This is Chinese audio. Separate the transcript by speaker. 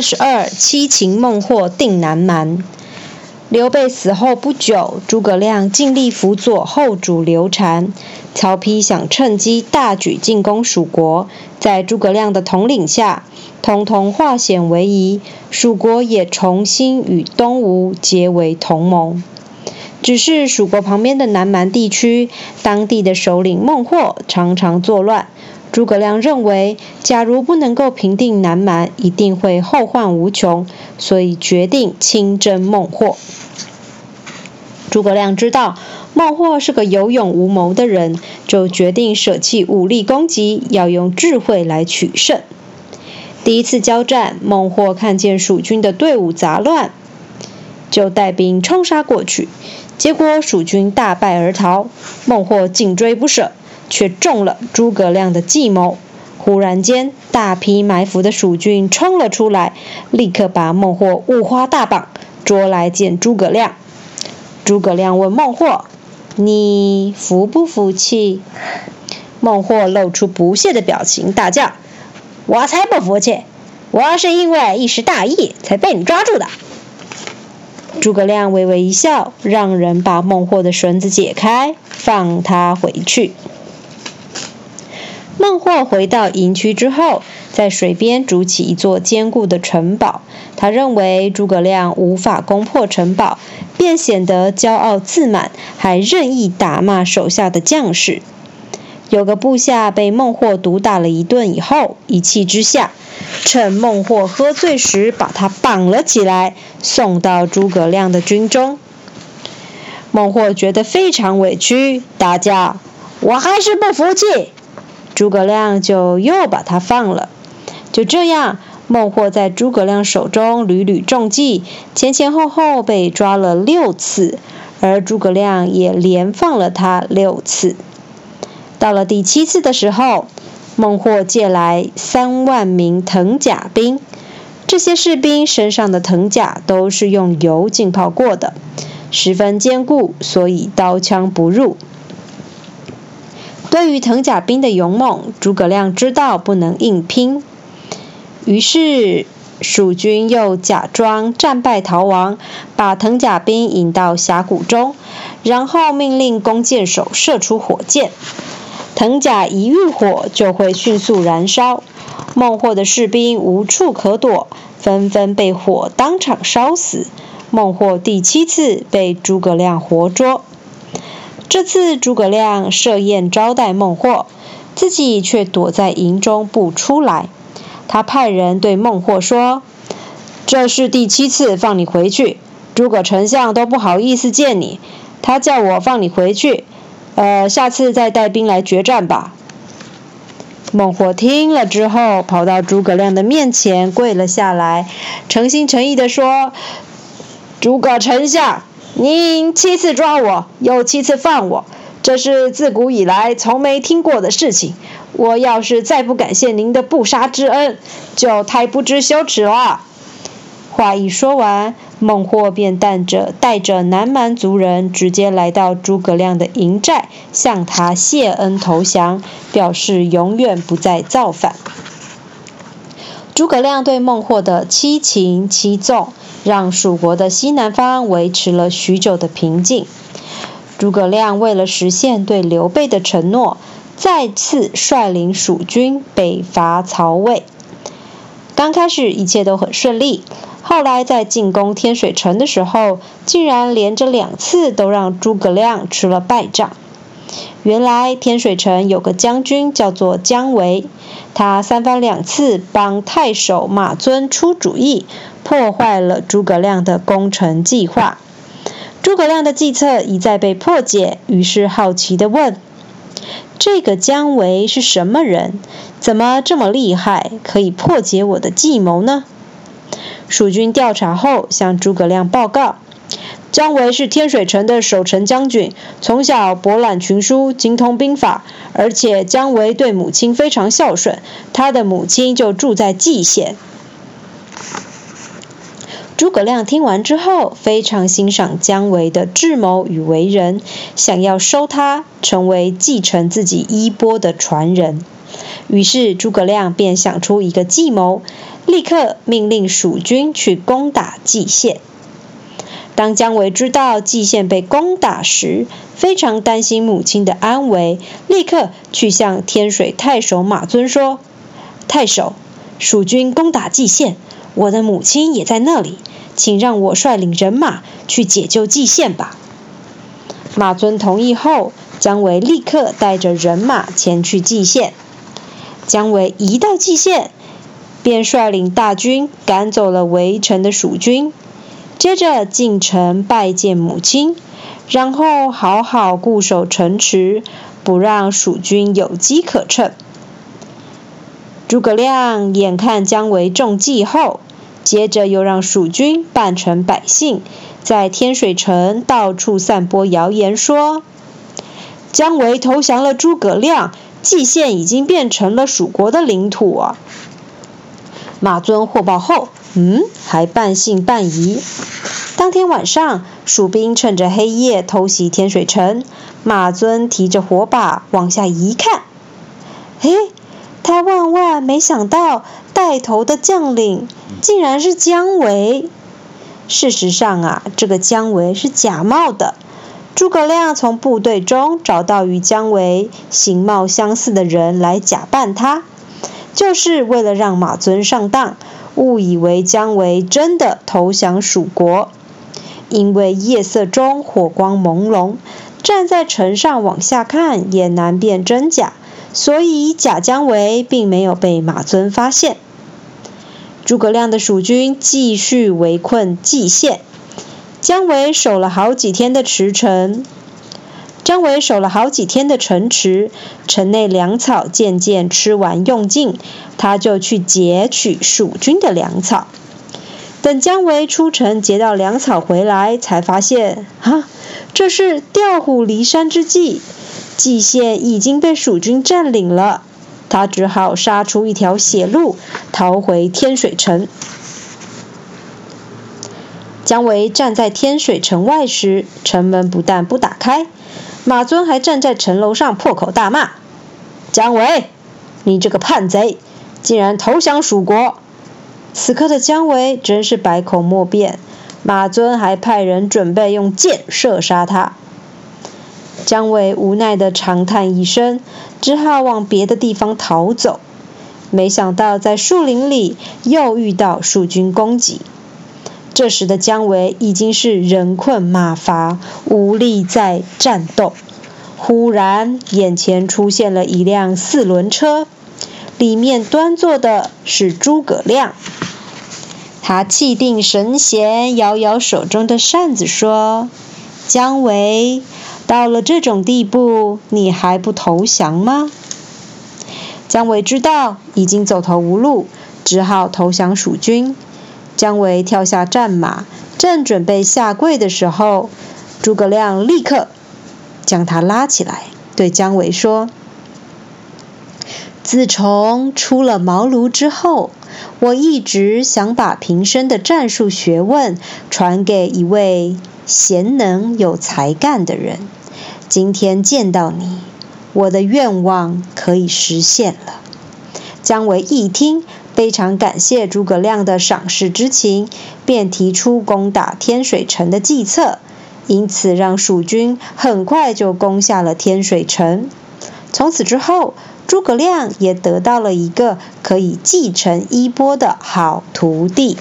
Speaker 1: 二十二，七擒孟获定南蛮。刘备死后不久，诸葛亮尽力辅佐后主刘禅。曹丕想趁机大举进攻蜀国，在诸葛亮的统领下，通通化险为夷，蜀国也重新与东吴结为同盟。只是蜀国旁边的南蛮地区，当地的首领孟获常常作乱。诸葛亮认为，假如不能够平定南蛮，一定会后患无穷，所以决定亲征孟获。诸葛亮知道孟获是个有勇无谋的人，就决定舍弃武力攻击，要用智慧来取胜。第一次交战，孟获看见蜀军的队伍杂乱，就带兵冲杀过去，结果蜀军大败而逃。孟获紧追不舍。却中了诸葛亮的计谋。忽然间，大批埋伏的蜀军冲了出来，立刻把孟获五花大绑，捉来见诸葛亮。诸葛亮问孟获：“你服不服气？”孟获露出不屑的表情，大叫：“我才不服气！我是因为一时大意才被你抓住的。”诸葛亮微微一笑，让人把孟获的绳子解开，放他回去。孟获回到营区之后，在水边筑起一座坚固的城堡。他认为诸葛亮无法攻破城堡，便显得骄傲自满，还任意打骂手下的将士。有个部下被孟获毒打了一顿以后，一气之下，趁孟获喝醉时，把他绑了起来，送到诸葛亮的军中。孟获觉得非常委屈，大叫：“我还是不服气！”诸葛亮就又把他放了。就这样，孟获在诸葛亮手中屡屡中计，前前后后被抓了六次，而诸葛亮也连放了他六次。到了第七次的时候，孟获借来三万名藤甲兵，这些士兵身上的藤甲都是用油浸泡过的，十分坚固，所以刀枪不入。对于藤甲兵的勇猛，诸葛亮知道不能硬拼，于是蜀军又假装战败逃亡，把藤甲兵引到峡谷中，然后命令弓箭手射出火箭，藤甲一遇火就会迅速燃烧，孟获的士兵无处可躲，纷纷被火当场烧死。孟获第七次被诸葛亮活捉。这次诸葛亮设宴招待孟获，自己却躲在营中不出来。他派人对孟获说：“这是第七次放你回去，诸葛丞相都不好意思见你，他叫我放你回去。呃，下次再带兵来决战吧。”孟获听了之后，跑到诸葛亮的面前跪了下来，诚心诚意地说：“诸葛丞相。”您七次抓我，又七次放我，这是自古以来从没听过的事情。我要是再不感谢您的不杀之恩，就太不知羞耻了。话一说完，孟获便带着带着南蛮族人，直接来到诸葛亮的营寨，向他谢恩投降，表示永远不再造反。诸葛亮对孟获的七擒七纵。让蜀国的西南方维持了许久的平静。诸葛亮为了实现对刘备的承诺，再次率领蜀军北伐曹魏。刚开始一切都很顺利，后来在进攻天水城的时候，竟然连着两次都让诸葛亮吃了败仗。原来天水城有个将军叫做姜维，他三番两次帮太守马尊出主意。破坏了诸葛亮的攻城计划，诸葛亮的计策一再被破解，于是好奇地问：“这个姜维是什么人？怎么这么厉害，可以破解我的计谋呢？”蜀军调查后向诸葛亮报告：“姜维是天水城的守城将军，从小博览群书，精通兵法，而且姜维对母亲非常孝顺，他的母亲就住在蓟县。”诸葛亮听完之后，非常欣赏姜维的智谋与为人，想要收他成为继承自己衣钵的传人。于是诸葛亮便想出一个计谋，立刻命令蜀军去攻打蓟县。当姜维知道蓟县被攻打时，非常担心母亲的安危，立刻去向天水太守马尊说：“太守，蜀军攻打蓟县，我的母亲也在那里，请让我率领人马去解救蓟县吧。”马尊同意后，姜维立刻带着人马前去蓟县。姜维一到蓟县，便率领大军赶走了围城的蜀军。接着进城拜见母亲，然后好好固守城池，不让蜀军有机可乘。诸葛亮眼看姜维中计后，接着又让蜀军扮成百姓，在天水城到处散播谣言，说姜维投降了诸葛亮，蓟县已经变成了蜀国的领土！马尊获报后。嗯，还半信半疑。当天晚上，蜀兵趁着黑夜偷袭天水城。马尊提着火把往下一看，嘿，他万万没想到，带头的将领竟然是姜维。事实上啊，这个姜维是假冒的。诸葛亮从部队中找到与姜维形貌相似的人来假扮他，就是为了让马尊上当。误以为姜维真的投降蜀国，因为夜色中火光朦胧，站在城上往下看也难辨真假，所以假姜维并没有被马尊发现。诸葛亮的蜀军继续围困蓟县，姜维守了好几天的池城。姜维守了好几天的城池，城内粮草渐渐吃完用尽，他就去劫取蜀军的粮草。等姜维出城劫到粮草回来，才发现，哈，这是调虎离山之计，蓟县已经被蜀军占领了。他只好杀出一条血路，逃回天水城。姜维站在天水城外时，城门不但不打开。马尊还站在城楼上破口大骂：“姜维，你这个叛贼，竟然投降蜀国！”此刻的姜维真是百口莫辩。马尊还派人准备用箭射杀他。姜维无奈的长叹一声，只好往别的地方逃走。没想到在树林里又遇到蜀军攻击。这时的姜维已经是人困马乏，无力再战斗。忽然，眼前出现了一辆四轮车，里面端坐的是诸葛亮。他气定神闲，摇摇手中的扇子说：“姜维，到了这种地步，你还不投降吗？”姜维知道已经走投无路，只好投降蜀军。姜维跳下战马，正准备下跪的时候，诸葛亮立刻将他拉起来，对姜维说：“自从出了茅庐之后，我一直想把平生的战术学问传给一位贤能有才干的人。今天见到你，我的愿望可以实现了。”姜维一听。非常感谢诸葛亮的赏识之情，便提出攻打天水城的计策，因此让蜀军很快就攻下了天水城。从此之后，诸葛亮也得到了一个可以继承衣钵的好徒弟。